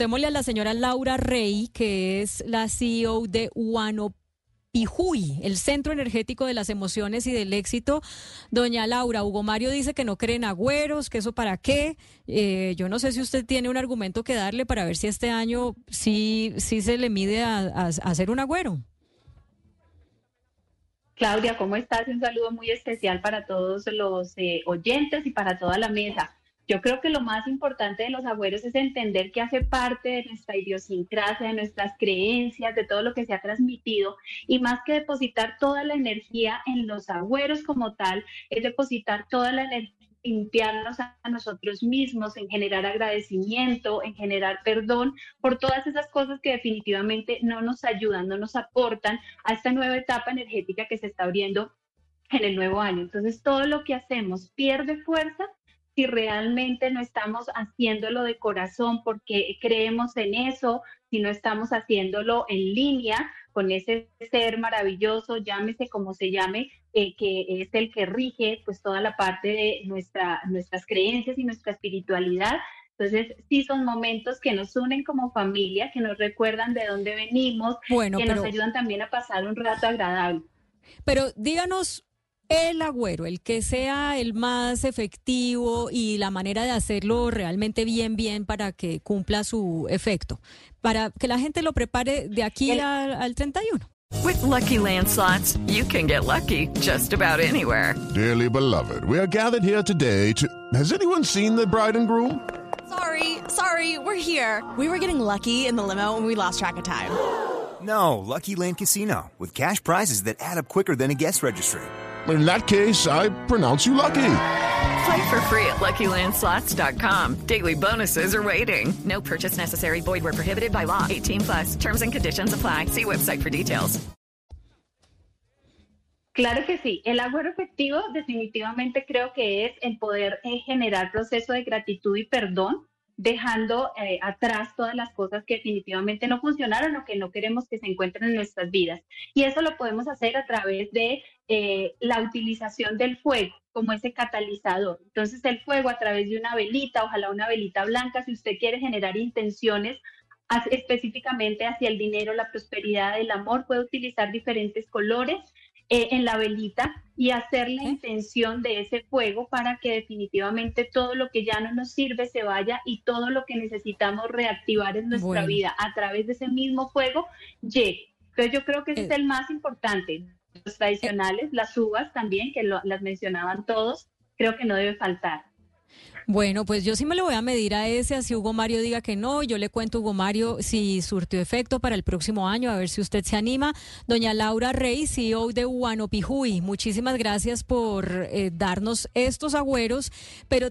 Démosle a la señora Laura Rey, que es la CEO de Pijuy, el Centro Energético de las Emociones y del Éxito. Doña Laura, Hugo Mario dice que no creen agüeros, que eso para qué. Eh, yo no sé si usted tiene un argumento que darle para ver si este año sí, sí se le mide a, a hacer un agüero. Claudia, ¿cómo estás? Un saludo muy especial para todos los eh, oyentes y para toda la mesa. Yo creo que lo más importante de los agüeros es entender que hace parte de nuestra idiosincrasia, de nuestras creencias, de todo lo que se ha transmitido y más que depositar toda la energía en los agüeros como tal, es depositar toda la energía limpiarnos a nosotros mismos, en generar agradecimiento, en generar perdón por todas esas cosas que definitivamente no nos ayudan, no nos aportan a esta nueva etapa energética que se está abriendo en el nuevo año. Entonces, todo lo que hacemos pierde fuerza si realmente no estamos haciéndolo de corazón porque creemos en eso, si no estamos haciéndolo en línea con ese ser maravilloso, llámese como se llame, eh, que es el que rige pues toda la parte de nuestra, nuestras creencias y nuestra espiritualidad. Entonces, sí son momentos que nos unen como familia, que nos recuerdan de dónde venimos, que nos ayudan también a pasar un rato agradable. Pero díganos el agüero, el que sea el más efectivo y la manera de hacerlo realmente bien, bien para que cumpla su efecto, para que la gente lo prepare de aquí al, al 31. With lucky landslots, you can get lucky just about anywhere. Dearly beloved, we are gathered here today to. Has anyone seen the bride and groom? Sorry, sorry, we're here. We were getting lucky in the limo and we lost track of time. No, Lucky Land Casino, with cash prizes that add up quicker than a guest registry in that case, I pronounce you lucky. Play for free at LuckyLandSlots.com. Daily bonuses are waiting. No purchase necessary. Void were prohibited by law. 18 plus. Terms and conditions apply. See website for details. Claro que sí. El agüero efectivo definitivamente creo que es el poder generar proceso de gratitud y perdón dejando eh, atrás todas las cosas que definitivamente no funcionaron o que no queremos que se encuentren en nuestras vidas. Y eso lo podemos hacer a través de eh, la utilización del fuego como ese catalizador. Entonces el fuego a través de una velita, ojalá una velita blanca, si usted quiere generar intenciones específicamente hacia el dinero, la prosperidad, el amor, puede utilizar diferentes colores eh, en la velita y hacer la intención de ese fuego para que definitivamente todo lo que ya no nos sirve se vaya y todo lo que necesitamos reactivar en nuestra vida a través de ese mismo fuego llegue. Entonces yo creo que ese es eh. el más importante. Los tradicionales, las uvas también, que las mencionaban todos, creo que no debe faltar. Bueno, pues yo sí me lo voy a medir a ese, así Hugo Mario diga que no, yo le cuento a Hugo Mario si surtió efecto para el próximo año, a ver si usted se anima. Doña Laura Rey, CEO de Pijuy, muchísimas gracias por eh, darnos estos agüeros, pero...